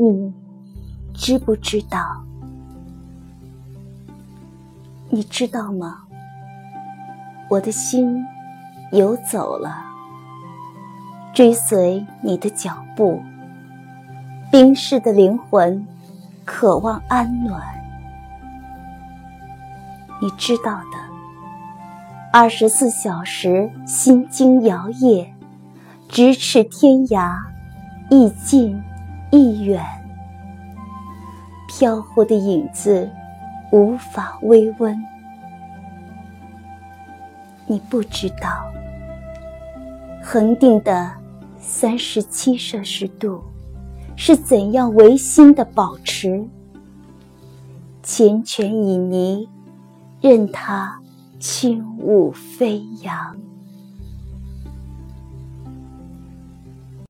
你知不知道？你知道吗？我的心游走了，追随你的脚步。冰释的灵魂渴望安暖。你知道的，二十四小时心经摇曳，咫尺天涯，亦近亦远。飘忽的影子无法微温。你不知道，恒定的三十七摄氏度是怎样违心的保持？缱绻旖旎，任它轻舞飞扬。